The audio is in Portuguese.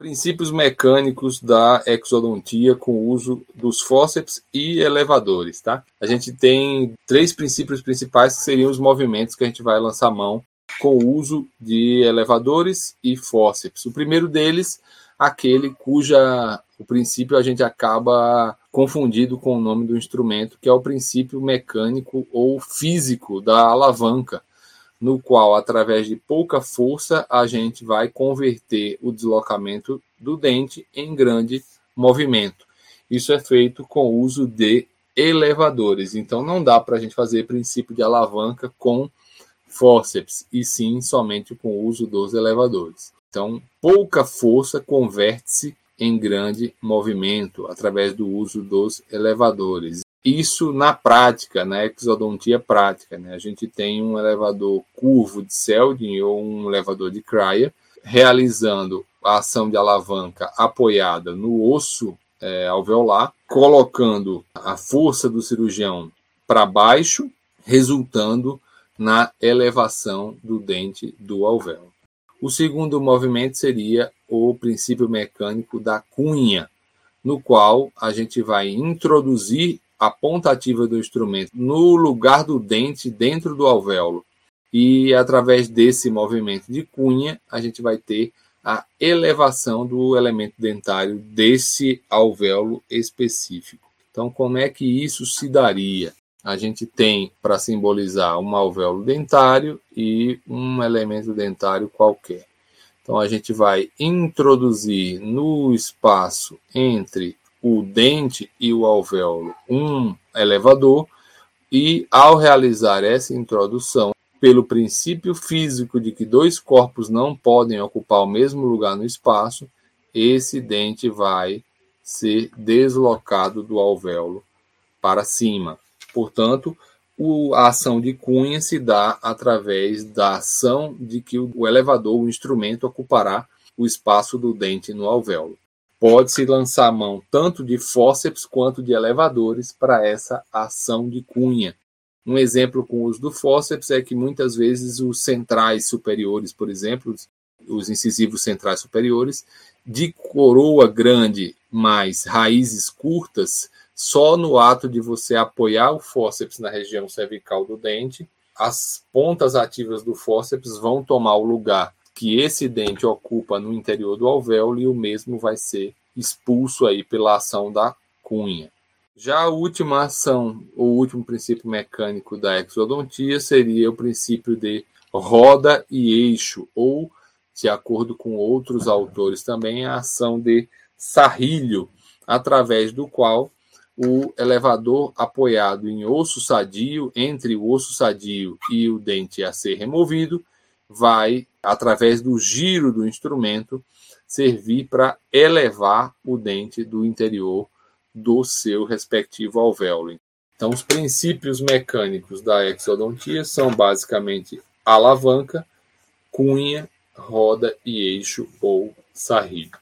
Princípios mecânicos da exodontia com o uso dos fórceps e elevadores, tá? A gente tem três princípios principais que seriam os movimentos que a gente vai lançar mão com o uso de elevadores e fórceps. O primeiro deles, aquele cuja o princípio a gente acaba confundido com o nome do instrumento, que é o princípio mecânico ou físico da alavanca no qual, através de pouca força, a gente vai converter o deslocamento do dente em grande movimento. Isso é feito com o uso de elevadores. Então, não dá para a gente fazer princípio de alavanca com fórceps, e sim somente com o uso dos elevadores. Então, pouca força converte-se em grande movimento através do uso dos elevadores. Isso na prática, na exodontia prática, né? A gente tem um elevador curvo de Seldin ou um elevador de Cryer, realizando a ação de alavanca apoiada no osso é, alveolar, colocando a força do cirurgião para baixo, resultando na elevação do dente do alvéolo. O segundo movimento seria o princípio mecânico da cunha, no qual a gente vai introduzir a ponta ativa do instrumento no lugar do dente dentro do alvéolo. E através desse movimento de cunha, a gente vai ter a elevação do elemento dentário desse alvéolo específico. Então, como é que isso se daria? A gente tem para simbolizar um alvéolo dentário e um elemento dentário qualquer. Então, a gente vai introduzir no espaço entre o dente e o alvéolo um elevador, e ao realizar essa introdução, pelo princípio físico de que dois corpos não podem ocupar o mesmo lugar no espaço, esse dente vai ser deslocado do alvéolo para cima. Portanto, a ação de cunha se dá através da ação de que o elevador, o instrumento, ocupará o espaço do dente no alvéolo. Pode-se lançar mão tanto de fórceps quanto de elevadores para essa ação de cunha. Um exemplo com o uso do fórceps é que muitas vezes os centrais superiores, por exemplo, os incisivos centrais superiores, de coroa grande mais raízes curtas, só no ato de você apoiar o fórceps na região cervical do dente, as pontas ativas do fórceps vão tomar o lugar que esse dente ocupa no interior do alvéolo e o mesmo vai ser expulso aí pela ação da cunha. Já a última ação, o último princípio mecânico da exodontia seria o princípio de roda e eixo, ou, de acordo com outros autores também, a ação de sarrilho, através do qual o elevador apoiado em osso sadio, entre o osso sadio e o dente a ser removido, vai, através do giro do instrumento, servir para elevar o dente do interior do seu respectivo alvéolo. Então, os princípios mecânicos da exodontia são basicamente alavanca, cunha, roda e eixo ou sarrilho.